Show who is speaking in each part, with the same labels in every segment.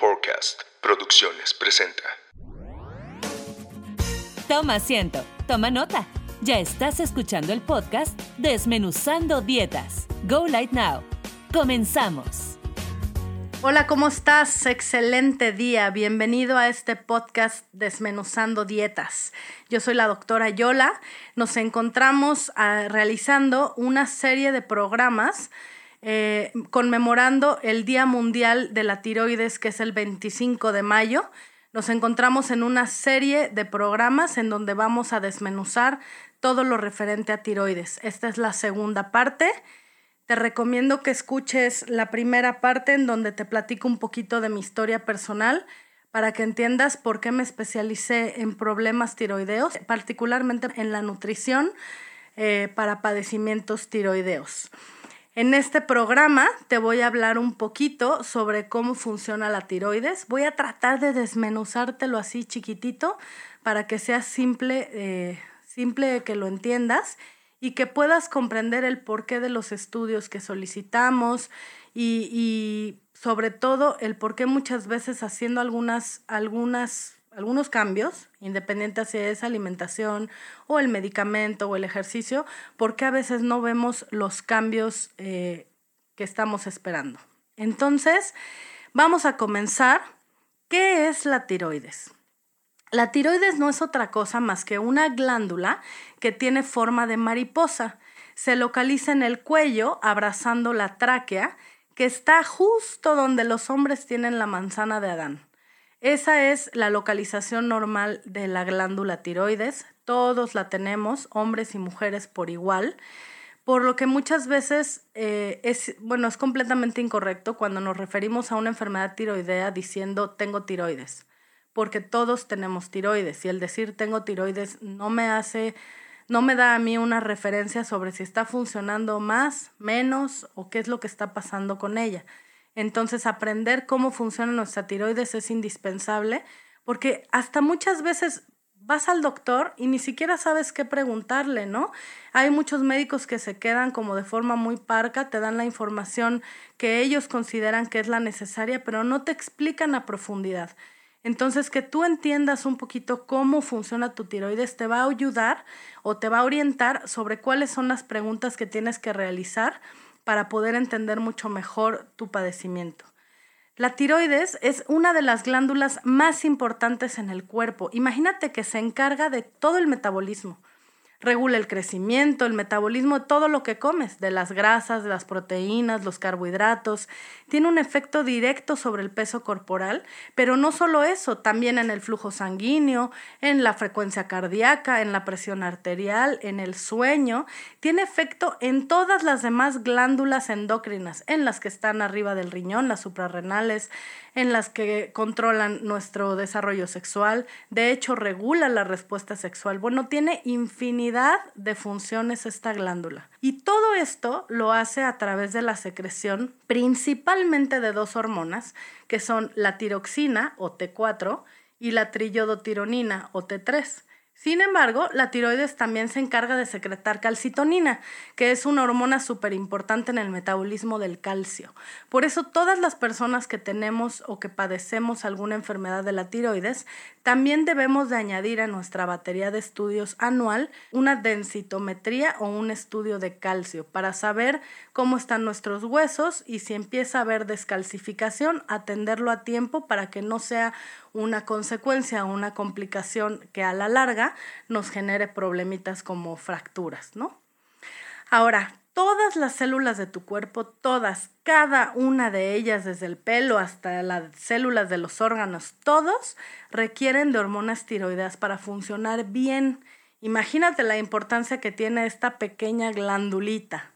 Speaker 1: Podcast Producciones presenta.
Speaker 2: Toma asiento, toma nota. Ya estás escuchando el podcast Desmenuzando Dietas. Go Light Now. Comenzamos.
Speaker 3: Hola, ¿cómo estás? Excelente día. Bienvenido a este podcast Desmenuzando Dietas. Yo soy la doctora Yola. Nos encontramos ah, realizando una serie de programas eh, conmemorando el Día Mundial de la Tiroides, que es el 25 de mayo. Nos encontramos en una serie de programas en donde vamos a desmenuzar todo lo referente a tiroides. Esta es la segunda parte. Te recomiendo que escuches la primera parte en donde te platico un poquito de mi historia personal para que entiendas por qué me especialicé en problemas tiroideos, particularmente en la nutrición eh, para padecimientos tiroideos. En este programa te voy a hablar un poquito sobre cómo funciona la tiroides. Voy a tratar de desmenuzártelo así chiquitito para que sea simple, eh, simple que lo entiendas y que puedas comprender el porqué de los estudios que solicitamos y, y sobre todo el por qué muchas veces haciendo algunas, algunas algunos cambios, independiente si es alimentación o el medicamento o el ejercicio, porque a veces no vemos los cambios eh, que estamos esperando. Entonces, vamos a comenzar. ¿Qué es la tiroides? La tiroides no es otra cosa más que una glándula que tiene forma de mariposa. Se localiza en el cuello, abrazando la tráquea, que está justo donde los hombres tienen la manzana de Adán. Esa es la localización normal de la glándula tiroides. Todos la tenemos, hombres y mujeres por igual. Por lo que muchas veces eh, es, bueno, es completamente incorrecto cuando nos referimos a una enfermedad tiroidea diciendo tengo tiroides, porque todos tenemos tiroides y el decir tengo tiroides no me hace, no me da a mí una referencia sobre si está funcionando más, menos o qué es lo que está pasando con ella. Entonces, aprender cómo funciona nuestra tiroides es indispensable porque hasta muchas veces vas al doctor y ni siquiera sabes qué preguntarle, ¿no? Hay muchos médicos que se quedan como de forma muy parca, te dan la información que ellos consideran que es la necesaria, pero no te explican a profundidad. Entonces, que tú entiendas un poquito cómo funciona tu tiroides te va a ayudar o te va a orientar sobre cuáles son las preguntas que tienes que realizar para poder entender mucho mejor tu padecimiento. La tiroides es una de las glándulas más importantes en el cuerpo. Imagínate que se encarga de todo el metabolismo regula el crecimiento, el metabolismo, todo lo que comes, de las grasas, de las proteínas, los carbohidratos. Tiene un efecto directo sobre el peso corporal, pero no solo eso, también en el flujo sanguíneo, en la frecuencia cardíaca, en la presión arterial, en el sueño. Tiene efecto en todas las demás glándulas endócrinas, en las que están arriba del riñón, las suprarrenales, en las que controlan nuestro desarrollo sexual. De hecho, regula la respuesta sexual. Bueno, tiene infinidad de funciones esta glándula. Y todo esto lo hace a través de la secreción principalmente de dos hormonas, que son la tiroxina o T4 y la triyodotironina o T3. Sin embargo, la tiroides también se encarga de secretar calcitonina, que es una hormona súper importante en el metabolismo del calcio. Por eso todas las personas que tenemos o que padecemos alguna enfermedad de la tiroides, también debemos de añadir a nuestra batería de estudios anual una densitometría o un estudio de calcio para saber cómo están nuestros huesos y si empieza a haber descalcificación, atenderlo a tiempo para que no sea una consecuencia o una complicación que a la larga nos genere problemitas como fracturas, ¿no? Ahora, todas las células de tu cuerpo, todas, cada una de ellas, desde el pelo hasta las células de los órganos, todos requieren de hormonas tiroideas para funcionar bien. Imagínate la importancia que tiene esta pequeña glandulita.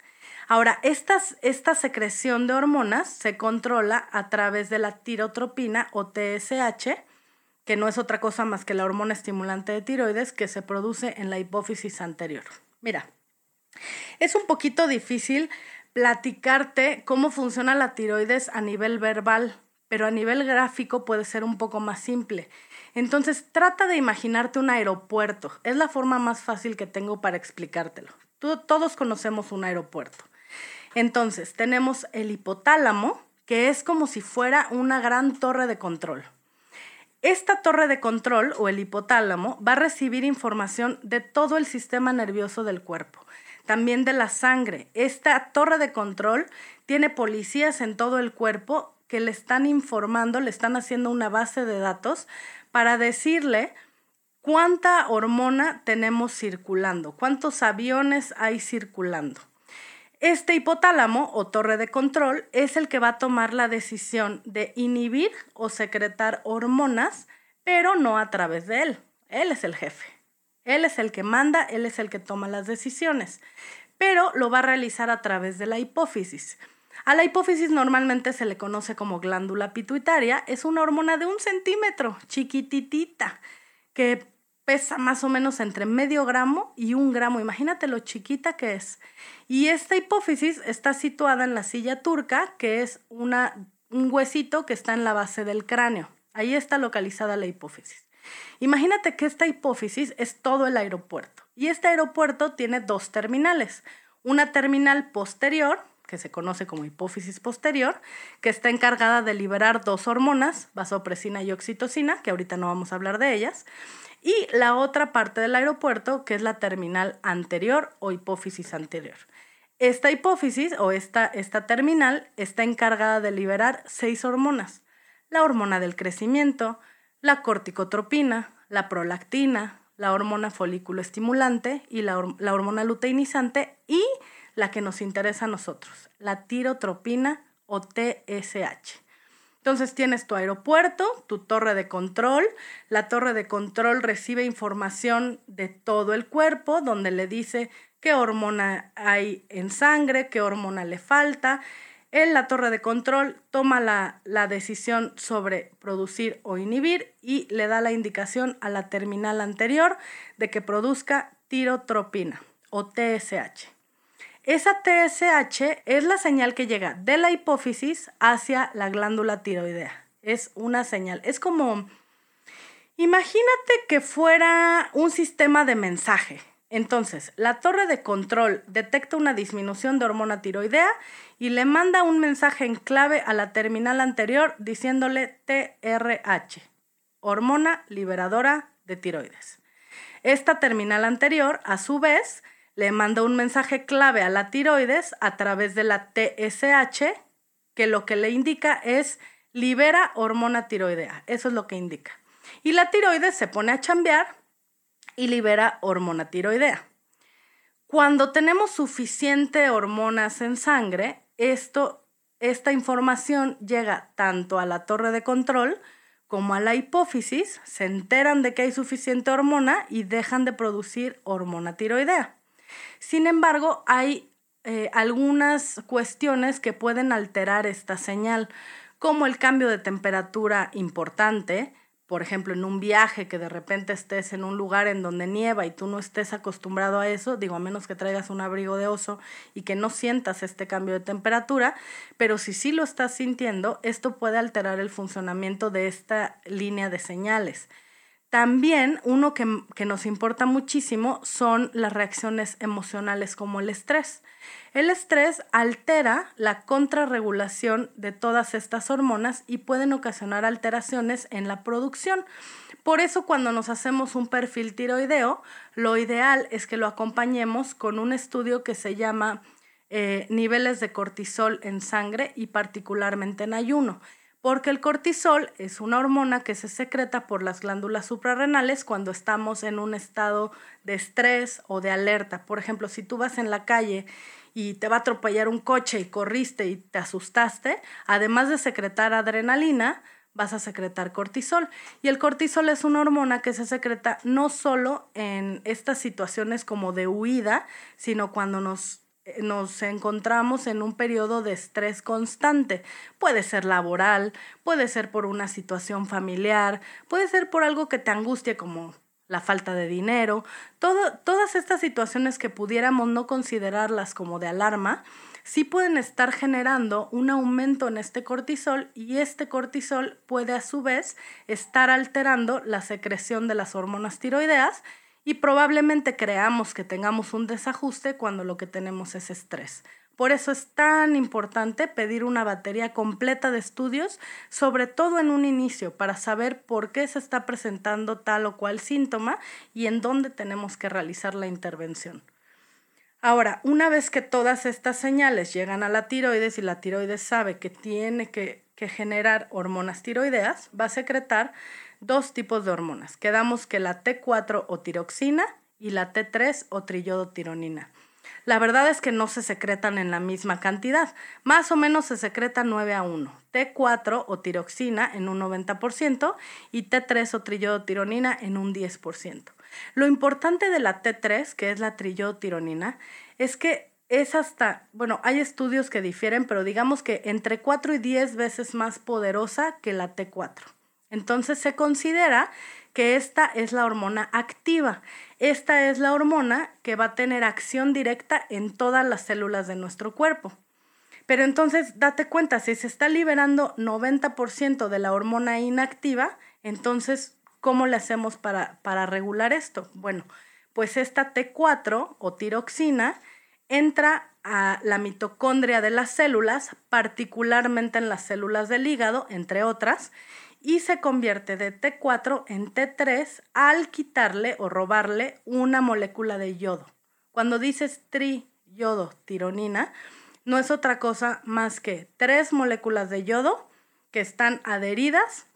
Speaker 3: Ahora, esta secreción de hormonas se controla a través de la tirotropina o TSH, que no es otra cosa más que la hormona estimulante de tiroides que se produce en la hipófisis anterior. Mira, es un poquito difícil platicarte cómo funciona la tiroides a nivel verbal, pero a nivel gráfico puede ser un poco más simple. Entonces, trata de imaginarte un aeropuerto. Es la forma más fácil que tengo para explicártelo. todos conocemos un aeropuerto. Entonces, tenemos el hipotálamo, que es como si fuera una gran torre de control. Esta torre de control o el hipotálamo va a recibir información de todo el sistema nervioso del cuerpo, también de la sangre. Esta torre de control tiene policías en todo el cuerpo que le están informando, le están haciendo una base de datos para decirle cuánta hormona tenemos circulando, cuántos aviones hay circulando. Este hipotálamo o torre de control es el que va a tomar la decisión de inhibir o secretar hormonas, pero no a través de él. Él es el jefe. Él es el que manda, él es el que toma las decisiones, pero lo va a realizar a través de la hipófisis. A la hipófisis normalmente se le conoce como glándula pituitaria, es una hormona de un centímetro, chiquititita, que pesa más o menos entre medio gramo y un gramo. Imagínate lo chiquita que es. Y esta hipófisis está situada en la silla turca, que es una, un huesito que está en la base del cráneo. Ahí está localizada la hipófisis. Imagínate que esta hipófisis es todo el aeropuerto. Y este aeropuerto tiene dos terminales. Una terminal posterior, que se conoce como hipófisis posterior, que está encargada de liberar dos hormonas, vasopresina y oxitocina, que ahorita no vamos a hablar de ellas, y la otra parte del aeropuerto, que es la terminal anterior o hipófisis anterior. Esta hipófisis o esta, esta terminal está encargada de liberar seis hormonas. La hormona del crecimiento, la corticotropina, la prolactina, la hormona folículo estimulante y la, la hormona luteinizante y la que nos interesa a nosotros, la tirotropina o TSH. Entonces tienes tu aeropuerto, tu torre de control. La torre de control recibe información de todo el cuerpo, donde le dice qué hormona hay en sangre, qué hormona le falta. En la torre de control toma la, la decisión sobre producir o inhibir y le da la indicación a la terminal anterior de que produzca tirotropina o TSH. Esa TSH es la señal que llega de la hipófisis hacia la glándula tiroidea. Es una señal. Es como, imagínate que fuera un sistema de mensaje. Entonces, la torre de control detecta una disminución de hormona tiroidea y le manda un mensaje en clave a la terminal anterior diciéndole TRH, hormona liberadora de tiroides. Esta terminal anterior, a su vez, le manda un mensaje clave a la tiroides a través de la TSH, que lo que le indica es libera hormona tiroidea. Eso es lo que indica. Y la tiroides se pone a chambear y libera hormona tiroidea. Cuando tenemos suficiente hormonas en sangre, esto, esta información llega tanto a la torre de control como a la hipófisis, se enteran de que hay suficiente hormona y dejan de producir hormona tiroidea. Sin embargo, hay eh, algunas cuestiones que pueden alterar esta señal, como el cambio de temperatura importante, por ejemplo, en un viaje que de repente estés en un lugar en donde nieva y tú no estés acostumbrado a eso, digo, a menos que traigas un abrigo de oso y que no sientas este cambio de temperatura, pero si sí lo estás sintiendo, esto puede alterar el funcionamiento de esta línea de señales. También uno que, nos importa muchísimo son las reacciones emocionales como el estrés. El estrés altera la contrarregulación de todas estas hormonas y pueden ocasionar alteraciones en la producción. Por eso cuando nos hacemos un perfil tiroideo, lo ideal es que lo acompañemos con un estudio que se llama eh, niveles de cortisol en sangre y particularmente en ayuno porque el cortisol es una hormona que se secreta por las glándulas suprarrenales cuando estamos en un estado de estrés o de alerta. Por ejemplo, si tú vas en la calle y te va a atropellar un coche y corriste y te asustaste, además de secretar adrenalina, vas a secretar cortisol. Y el cortisol es una hormona que se secreta no solo en estas situaciones como de huida, sino cuando nos nos encontramos en un periodo de estrés constante. Puede ser laboral, puede ser por una situación familiar, puede ser por algo que te angustie como la falta de dinero, todas estas situaciones que pudiéramos no considerarlas como de alarma, sí pueden estar generando un aumento en este cortisol y este cortisol puede a su vez estar alterando la secreción de las hormonas tiroideas y probablemente creamos que tengamos un desajuste cuando lo que tenemos es estrés. Por eso es tan importante pedir una batería completa de estudios, sobre todo en un inicio, para saber por qué se está presentando tal o cual síntoma y en dónde tenemos que realizar la intervención. Ahora, una vez que todas estas señales llegan a la tiroides y la tiroides sabe que tiene que, generar hormonas tiroideas, va a secretar dos tipos de hormonas. Quedamos que la T4 o tiroxina y la T3 o triyodotironina. La verdad es que no se secretan en la misma cantidad, más o menos se secretan 9 a 1. T4 o tiroxina en un 90% y T3 o triyodotironina en un 10%. Lo importante de la T3, que es la triyodotironina, es que es hasta, bueno, hay estudios que difieren, pero digamos que entre 4 y 10 veces más poderosa que la T4. Entonces se considera que esta es la hormona activa. Esta es la hormona que va a tener acción directa en todas las células de nuestro cuerpo. Pero entonces date cuenta, si se está liberando 90% de la hormona inactiva, entonces, ¿cómo le hacemos para, para regular esto? Bueno, pues esta T4 o tiroxina entra a la mitocondria de las células, particularmente en las células del hígado, entre otras, y se convierte de T4 en T3 al quitarle o robarle una molécula de yodo. Cuando dices tri-yodo tironina, no es otra cosa más que tres moléculas de yodo que están adheridas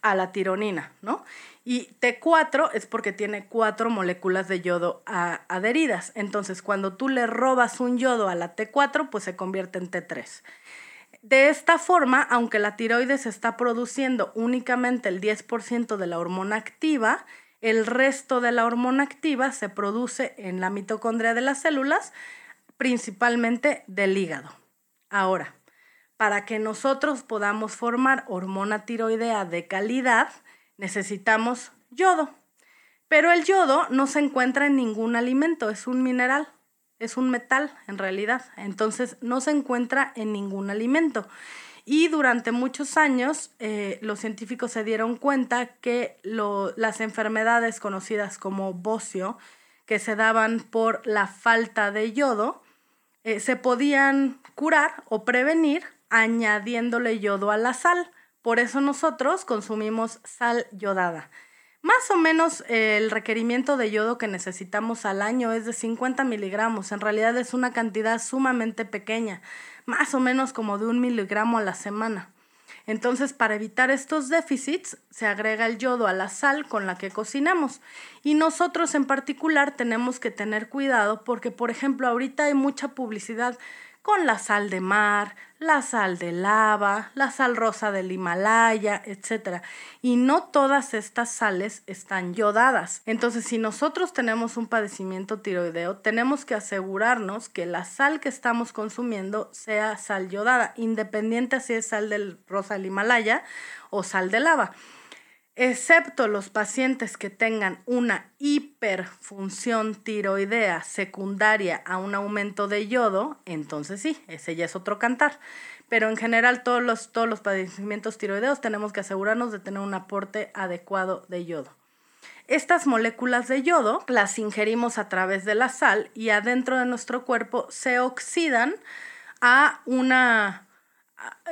Speaker 3: a la tironina, ¿no? Y T4 es porque tiene cuatro moléculas de yodo adheridas. Entonces, cuando tú le robas un yodo a la T4, pues se convierte en T3. De esta forma, aunque la tiroides está produciendo únicamente el 10% de la hormona activa, el resto de la hormona activa se produce en la mitocondria de las células, principalmente del hígado. Ahora, para que nosotros podamos formar hormona tiroidea de calidad, necesitamos yodo. Pero el yodo no se encuentra en ningún alimento, es un mineral es un metal en realidad, entonces no se encuentra en ningún alimento. Y durante muchos años eh, los científicos se dieron cuenta que las enfermedades conocidas como bocio, que se daban por la falta de yodo, eh, se podían curar o prevenir añadiéndole yodo a la sal. Por eso nosotros consumimos sal yodada. Más o menos el requerimiento de yodo que necesitamos al año es de 50 miligramos. En realidad es una cantidad sumamente pequeña, más o menos como de un miligramo a la semana. Entonces, para evitar estos déficits, se agrega el yodo a la sal con la que cocinamos. Y nosotros en particular tenemos que tener cuidado porque, por ejemplo, ahorita hay mucha publicidad con la sal de mar, la sal de lava, la sal rosa del Himalaya, etc. Y no todas estas sales están yodadas. Entonces, si nosotros tenemos un padecimiento tiroideo, tenemos que asegurarnos que la sal que estamos consumiendo sea sal yodada, independiente si es sal del rosa del Himalaya o sal de lava excepto los pacientes que tengan una hiperfunción tiroidea secundaria a un aumento de yodo, entonces sí, ese ya es otro cantar. Pero en general todos los, todos los padecimientos tiroideos tenemos que asegurarnos de tener un aporte adecuado de yodo. Estas moléculas de yodo las ingerimos a través de la sal y adentro de nuestro cuerpo se oxidan a una,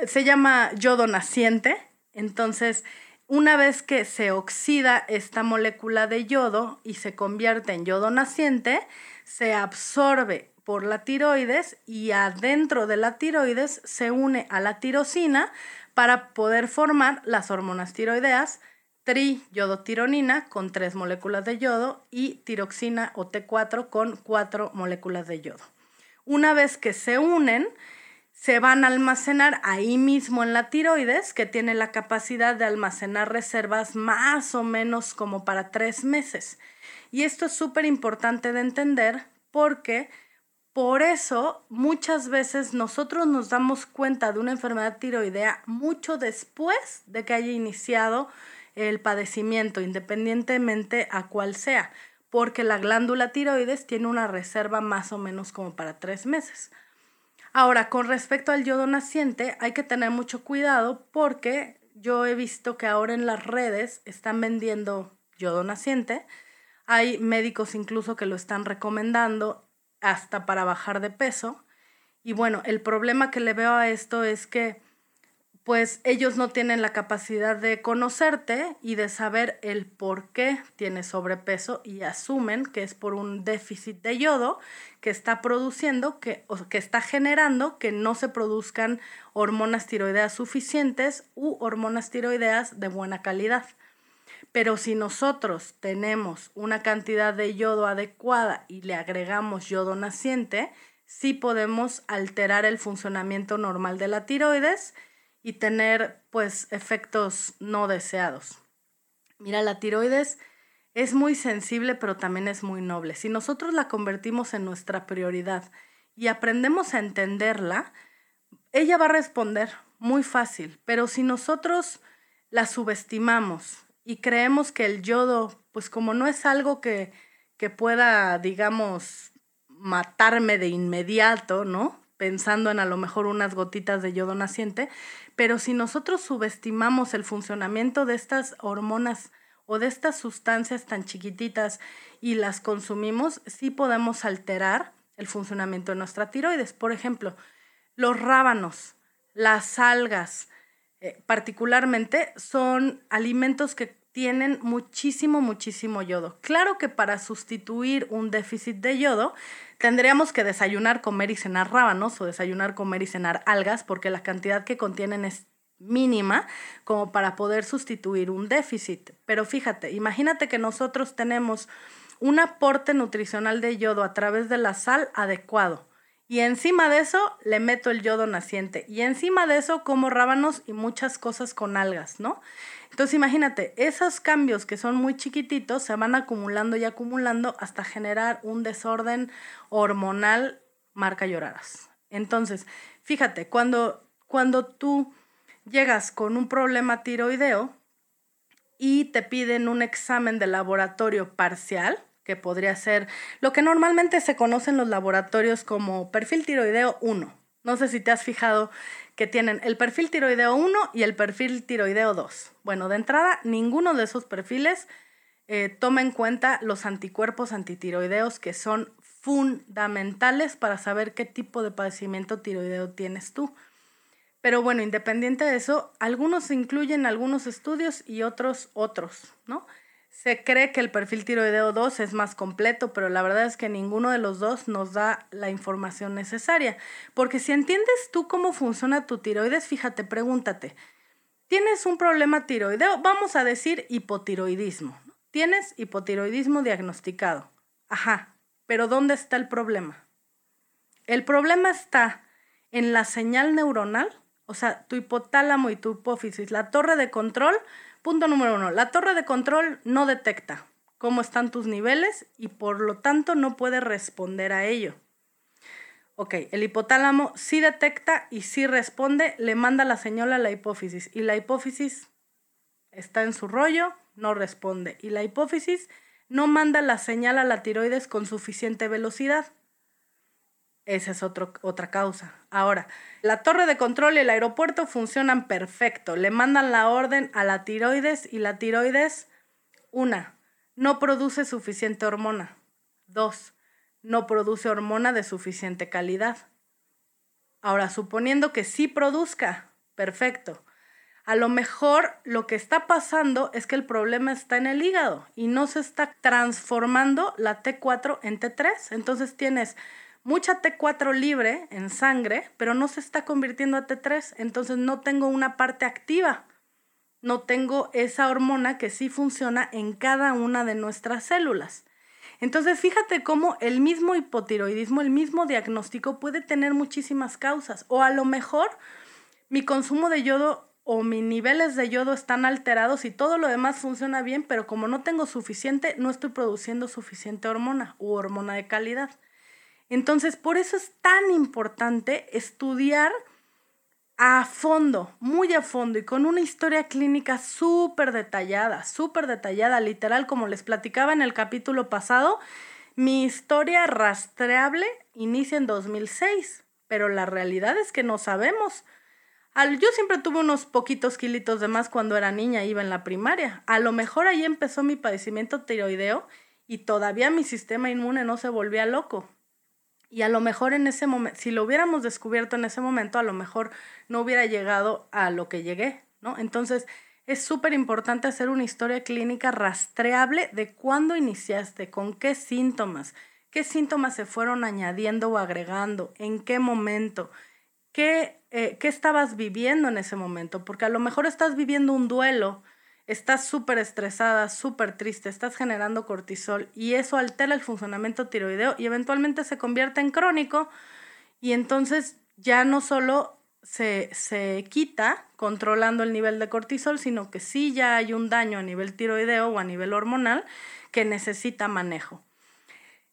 Speaker 3: se llama yodo naciente, entonces una vez que se oxida esta molécula de yodo y se convierte en yodo naciente, se absorbe por la tiroides y adentro de la tiroides se une a la tirosina para poder formar las hormonas tiroideas triyodotironina con tres moléculas de yodo y tiroxina o T4 con cuatro moléculas de yodo. Una vez que se unen, se van a almacenar ahí mismo en la tiroides, que tiene la capacidad de almacenar reservas más o menos como para tres meses. Y esto es súper importante de entender porque por eso muchas veces nosotros nos damos cuenta de una enfermedad tiroidea mucho después de que haya iniciado el padecimiento, independientemente a cuál sea, porque la glándula tiroides tiene una reserva más o menos como para tres meses. Ahora, con respecto al yodo naciente, hay que tener mucho cuidado porque yo he visto que ahora en las redes están vendiendo yodo naciente. Hay médicos incluso que lo están recomendando hasta para bajar de peso. Y bueno, el problema que le veo a esto es que pues ellos no tienen la capacidad de conocerte y de saber el por qué tienes sobrepeso y asumen que es por un déficit de yodo que está produciendo, que, o que está generando que no se produzcan hormonas tiroideas suficientes u hormonas tiroideas de buena calidad. Pero si nosotros tenemos una cantidad de yodo adecuada y le agregamos yodo naciente, sí podemos alterar el funcionamiento normal de la tiroides y tener pues efectos no deseados. Mira, la tiroides es muy sensible pero también es muy noble. Si nosotros la convertimos en nuestra prioridad y aprendemos a entenderla, ella va a responder muy fácil, pero si nosotros la subestimamos y creemos que el yodo, pues como no es algo que, que pueda, digamos, matarme de inmediato, ¿no? Pensando en a lo mejor unas gotitas de yodo naciente, pero si nosotros subestimamos el funcionamiento de estas hormonas o de estas sustancias tan chiquititas y las consumimos, sí podemos alterar el funcionamiento de nuestra tiroides. Por ejemplo, los rábanos, las algas, eh, particularmente, son alimentos que tienen muchísimo, muchísimo yodo. Claro que para sustituir un déficit de yodo, tendríamos que desayunar, comer y cenar rábanos o desayunar, comer y cenar algas, porque la cantidad que contienen es mínima como para poder sustituir un déficit. Pero fíjate, imagínate que nosotros tenemos un aporte nutricional de yodo a través de la sal adecuado. Y encima de eso le meto el yodo naciente. Y encima de eso como rábanos y muchas cosas con algas, ¿no? Entonces imagínate, esos cambios que son muy chiquititos se van acumulando y acumulando hasta generar un desorden hormonal marca lloradas. Entonces, fíjate, cuando, cuando tú llegas con un problema tiroideo y te piden un examen de laboratorio parcial, que podría ser lo que normalmente se conoce en los laboratorios como perfil tiroideo 1. No sé si te has fijado que tienen el perfil tiroideo 1 y el perfil tiroideo 2. Bueno, de entrada, ninguno de esos perfiles eh, toma en cuenta los anticuerpos antitiroideos que son fundamentales para saber qué tipo de padecimiento tiroideo tienes tú. Pero bueno, independiente de eso, algunos incluyen algunos estudios y otros otros, ¿no? Se cree que el perfil tiroideo 2 es más completo, pero la verdad es que ninguno de los dos nos da la información necesaria. Porque si entiendes tú cómo funciona tu tiroides, fíjate, pregúntate, ¿tienes un problema tiroideo? Vamos a decir hipotiroidismo. Tienes hipotiroidismo diagnosticado. Ajá, pero ¿dónde está el problema? El problema está en la señal neuronal, o sea, tu hipotálamo y tu hipófisis, la torre de control Punto número uno, la torre de control no detecta cómo están tus niveles y por lo tanto no puede responder a ello. Ok, el hipotálamo sí detecta y sí responde, le manda la señal a la hipófisis y la hipófisis está en su rollo, no responde y la hipófisis no manda la señal a la tiroides con suficiente velocidad. Esa es otra causa. Ahora, la torre de control y el aeropuerto funcionan perfecto. Le mandan la orden a la tiroides y la tiroides, una, no produce suficiente hormona. Dos, no produce hormona de suficiente calidad. Ahora, suponiendo que sí produzca, perfecto. A lo mejor lo que está pasando es que el problema está en el hígado y no se está transformando la T4 en T3. Entonces tienes mucha T4 libre en sangre, pero no se está convirtiendo a T3, entonces no tengo una parte activa. No tengo esa hormona que sí funciona en cada una de nuestras células. Entonces, fíjate cómo el mismo hipotiroidismo, el mismo diagnóstico puede tener muchísimas causas. O a lo mejor mi consumo de yodo o mis niveles de yodo están alterados y todo lo demás funciona bien, pero como no tengo suficiente, no estoy produciendo suficiente hormona u hormona de calidad. Entonces, por eso es tan importante estudiar a fondo, muy a fondo y con una historia clínica súper detallada, súper detallada, literal, como les platicaba en el capítulo pasado, mi historia rastreable inicia en 2006, pero la realidad es que no sabemos. yo siempre tuve unos poquitos kilitos de más cuando era niña, iba en la primaria. A lo mejor ahí empezó mi padecimiento tiroideo y todavía mi sistema inmune no se volvía loco. Y a lo mejor en ese momento, si lo hubiéramos descubierto en ese momento, a lo mejor no hubiera llegado a lo que llegué, ¿no? Entonces, es súper importante hacer una historia clínica rastreable de cuándo iniciaste, con qué síntomas, qué síntomas se fueron añadiendo o agregando, en qué momento, qué, eh, qué estabas viviendo en ese momento, porque a lo mejor estás viviendo un duelo, estás súper estresada, súper triste, estás generando cortisol y eso altera el funcionamiento tiroideo y eventualmente se convierte en crónico y entonces ya no solo se, se quita controlando el nivel de cortisol, sino que sí ya hay un daño a nivel tiroideo o a nivel hormonal que necesita manejo.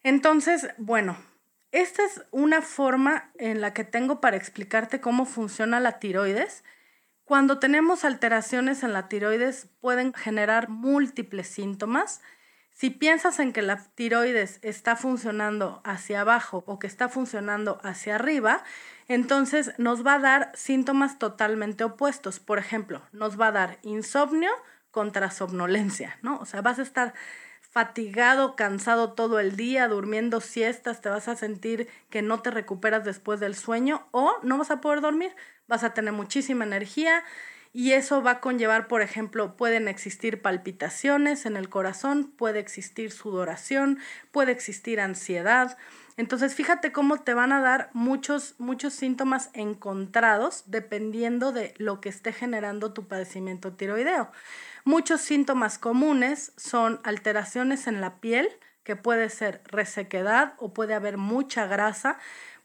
Speaker 3: Entonces, bueno, esta es una forma en la que tengo para explicarte cómo funciona la tiroides cuando tenemos alteraciones en la tiroides pueden generar múltiples síntomas. Si piensas en que la tiroides está funcionando hacia abajo o que está funcionando hacia arriba, entonces nos va a dar síntomas totalmente opuestos. Por ejemplo, nos va a dar insomnio contra somnolencia, ¿no? O sea, vas a estar fatigado, cansado todo el día, durmiendo siestas, te vas a sentir que no te recuperas después del sueño o no vas a poder dormir vas a tener muchísima energía y eso va a conllevar, por ejemplo, pueden existir palpitaciones en el corazón, puede existir sudoración, puede existir ansiedad. Entonces, fíjate cómo te van a dar muchos, muchos síntomas encontrados dependiendo de lo que esté generando tu padecimiento tiroideo. Muchos síntomas comunes son alteraciones en la piel, que puede ser resequedad o puede haber mucha grasa,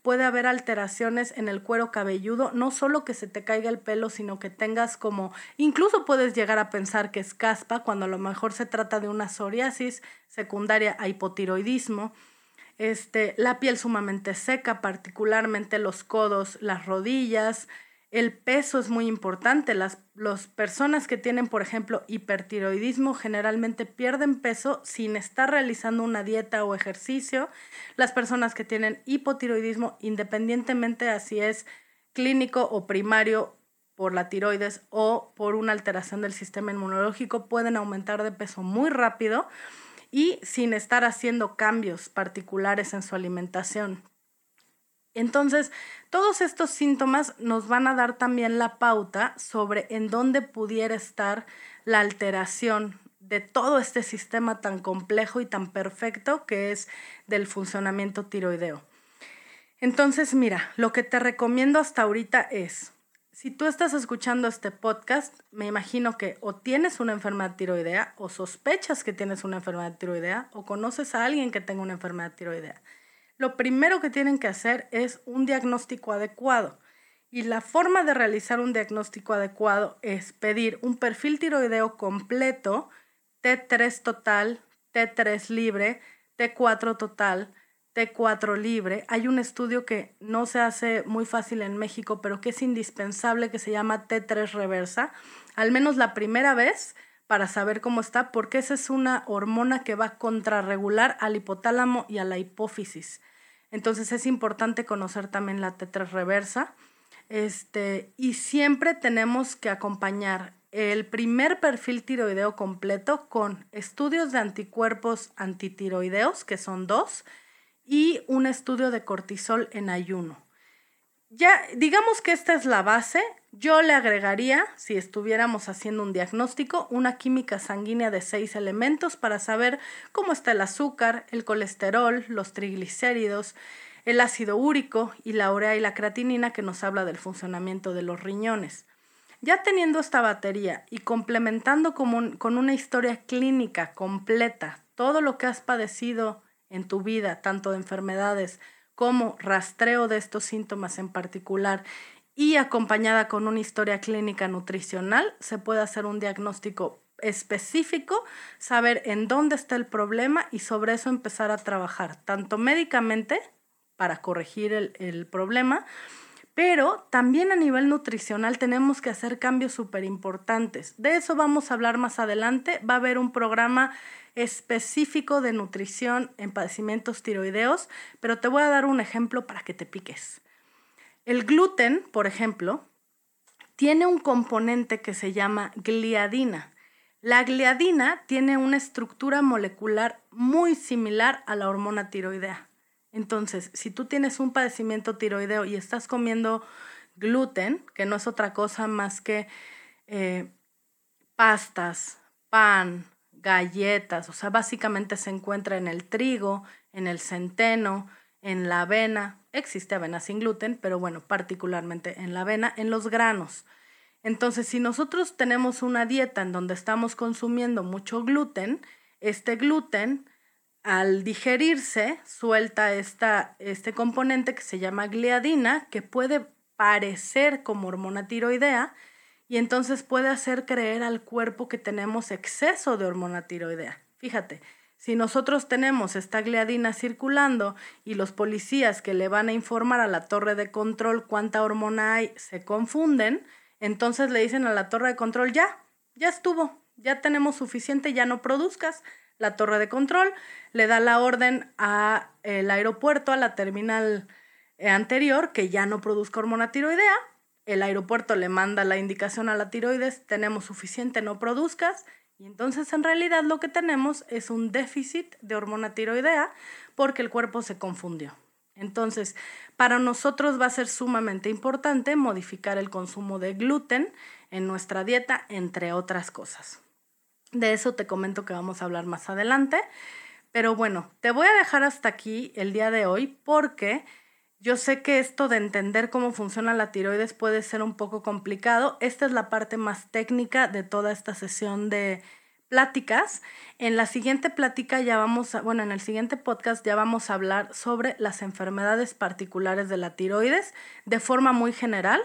Speaker 3: puede haber alteraciones en el cuero cabelludo, no solo que se te caiga el pelo, sino que tengas como, incluso puedes llegar a pensar que es caspa, cuando a lo mejor se trata de una psoriasis secundaria a hipotiroidismo. Este, la piel sumamente seca, particularmente los codos, las rodillas, el peso es muy importante. Las, personas que tienen, por ejemplo, hipertiroidismo generalmente pierden peso sin estar realizando una dieta o ejercicio. Las personas que tienen hipotiroidismo, independientemente así es clínico o primario por la tiroides o por una alteración del sistema inmunológico, pueden aumentar de peso muy rápido y sin estar haciendo cambios particulares en su alimentación. Entonces, todos estos síntomas nos van a dar también la pauta sobre en dónde pudiera estar la alteración de todo este sistema tan complejo y tan perfecto que es del funcionamiento tiroideo. Entonces, mira, lo que te recomiendo hasta ahorita es, si tú estás escuchando este podcast, me imagino que o tienes una enfermedad tiroidea o sospechas que tienes una enfermedad tiroidea o conoces a alguien que tenga una enfermedad tiroidea lo primero que tienen que hacer es un diagnóstico adecuado. Y la forma de realizar un diagnóstico adecuado es pedir un perfil tiroideo completo, T3 total, T3 libre, T4 total, T4 libre. Hay un estudio que no se hace muy fácil en México, pero que es indispensable, que se llama T3 reversa, al menos la primera vez para saber cómo está, porque esa es una hormona que va a contrarregular al hipotálamo y a la hipófisis. Entonces es importante conocer también la T3 reversa. Este, y siempre tenemos que acompañar el primer perfil tiroideo completo con estudios de anticuerpos antitiroideos, que son dos, y un estudio de cortisol en ayuno. Ya, digamos que esta es la base. Yo le agregaría, si estuviéramos haciendo un diagnóstico, una química sanguínea de seis elementos para saber cómo está el azúcar, el colesterol, los triglicéridos, el ácido úrico y la urea y la creatinina que nos habla del funcionamiento de los riñones. Ya teniendo esta batería y complementando con, con una historia clínica completa, todo lo que has padecido en tu vida, tanto de enfermedades como rastreo de estos síntomas en particular y acompañada con una historia clínica nutricional, se puede hacer un diagnóstico específico, saber en dónde está el problema y sobre eso empezar a trabajar, tanto médicamente para corregir el, problema, pero también a nivel nutricional tenemos que hacer cambios súper importantes. De eso vamos a hablar más adelante. Va a haber un programa específico de nutrición en padecimientos tiroideos, pero te voy a dar un ejemplo para que te piques. El gluten, por ejemplo, tiene un componente que se llama gliadina. La gliadina tiene una estructura molecular muy similar a la hormona tiroidea. Entonces, si tú tienes un padecimiento tiroideo y estás comiendo gluten, que no es otra cosa más que eh, pastas, pan, galletas, o sea, básicamente se encuentra en el trigo, en el centeno, en la avena, existe avena sin gluten, pero bueno, particularmente en la avena, en los granos. Entonces, si nosotros tenemos una dieta en donde estamos consumiendo mucho gluten, este gluten, al digerirse, suelta esta, este componente que se llama gliadina, que puede parecer como hormona tiroidea, y entonces puede hacer creer al cuerpo que tenemos exceso de hormona tiroidea. Fíjate, si nosotros tenemos esta gliadina circulando y los policías que le van a informar a la torre de control cuánta hormona hay se confunden, entonces le dicen a la torre de control, ya, ya estuvo, ya tenemos suficiente, ya no produzcas. La torre de control le da la orden a el aeropuerto, a la terminal eh, anterior, que ya no produzca hormona tiroidea. El aeropuerto le manda la indicación a la tiroides, tenemos suficiente, no produzcas. Y entonces en realidad lo que tenemos es un déficit de hormona tiroidea porque el cuerpo se confundió. Entonces, para nosotros va a ser sumamente importante modificar el consumo de gluten en nuestra dieta, entre otras cosas. De eso te comento que vamos a hablar más adelante. Pero bueno, te voy a dejar hasta aquí el día de hoy porque yo sé que esto de entender cómo funciona la tiroides puede ser un poco complicado. Esta es la parte más técnica de toda esta sesión de pláticas. En la siguiente plática ya vamos a, bueno, en el siguiente podcast ya vamos a hablar sobre las enfermedades particulares de la tiroides de forma muy general,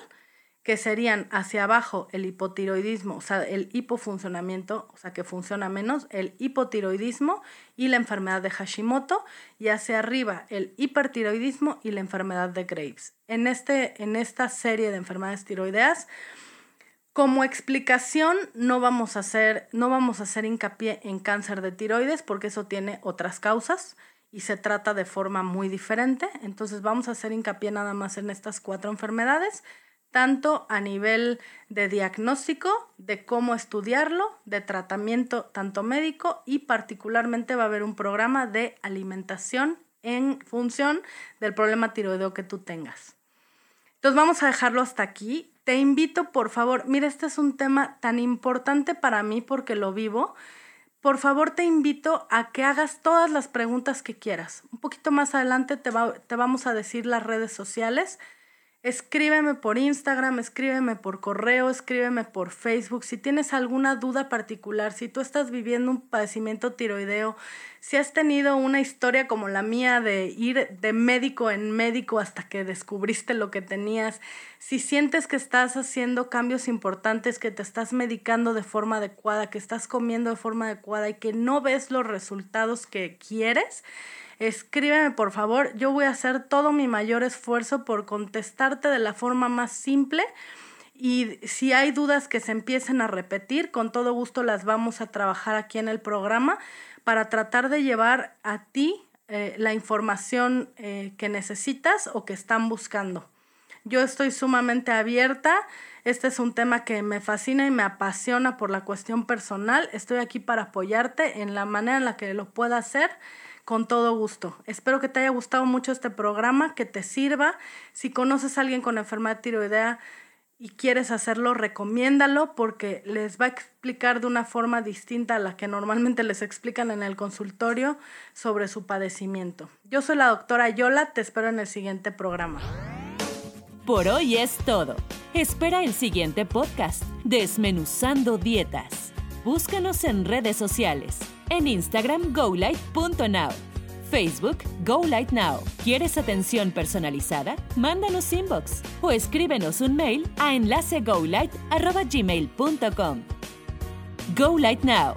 Speaker 3: que serían hacia abajo el hipotiroidismo, o sea, el hipofuncionamiento, o sea, que funciona menos, el hipotiroidismo y la enfermedad de Hashimoto, y hacia arriba el hipertiroidismo y la enfermedad de Graves. En, este, en esta serie de enfermedades tiroideas, como explicación, no vamos a hacer, no vamos a hacer hincapié en cáncer de tiroides porque eso tiene otras causas y se trata de forma muy diferente. Entonces vamos a hacer hincapié nada más en estas cuatro enfermedades, tanto a nivel de diagnóstico, de cómo estudiarlo, de tratamiento tanto médico y particularmente va a haber un programa de alimentación en función del problema tiroideo que tú tengas. Entonces vamos a dejarlo hasta aquí te invito, por favor, mira, este es un tema tan importante para mí porque lo vivo. Por favor, te invito a que hagas todas las preguntas que quieras. Un poquito más adelante te, te vamos a decir las redes sociales Escríbeme por Instagram, escríbeme por correo, escríbeme por Facebook. Si tienes alguna duda particular, si tú estás viviendo un padecimiento tiroideo, si has tenido una historia como la mía de ir de médico en médico hasta que descubriste lo que tenías, si sientes que estás haciendo cambios importantes, que te estás medicando de forma adecuada, que estás comiendo de forma adecuada y que no ves los resultados que quieres, escríbeme por favor. Yo voy a hacer todo mi mayor esfuerzo por contestarte de la forma más simple. Y si hay dudas que se empiecen a repetir, con todo gusto las vamos a trabajar aquí en el programa para tratar de llevar a ti eh, la información eh, que necesitas o que están buscando. Yo estoy sumamente abierta. Este es un tema que me fascina y me apasiona por la cuestión personal. Estoy aquí para apoyarte en la manera en la que lo pueda hacer con todo gusto. Espero que te haya gustado mucho este programa, que te sirva. Si conoces a alguien con enfermedad tiroidea y quieres hacerlo, recomiéndalo porque les va a explicar de una forma distinta a la que normalmente les explican en el consultorio sobre su padecimiento. Yo soy la doctora Yola, te espero en el siguiente programa.
Speaker 2: Por hoy es todo. Espera el siguiente podcast, Desmenuzando Dietas. Búscanos en redes sociales en Instagram, golight.now. Facebook, GoLightNow. ¿Quieres atención personalizada? Mándanos inbox o escríbenos un mail a enlacegolight.gmail.com. Go Light Now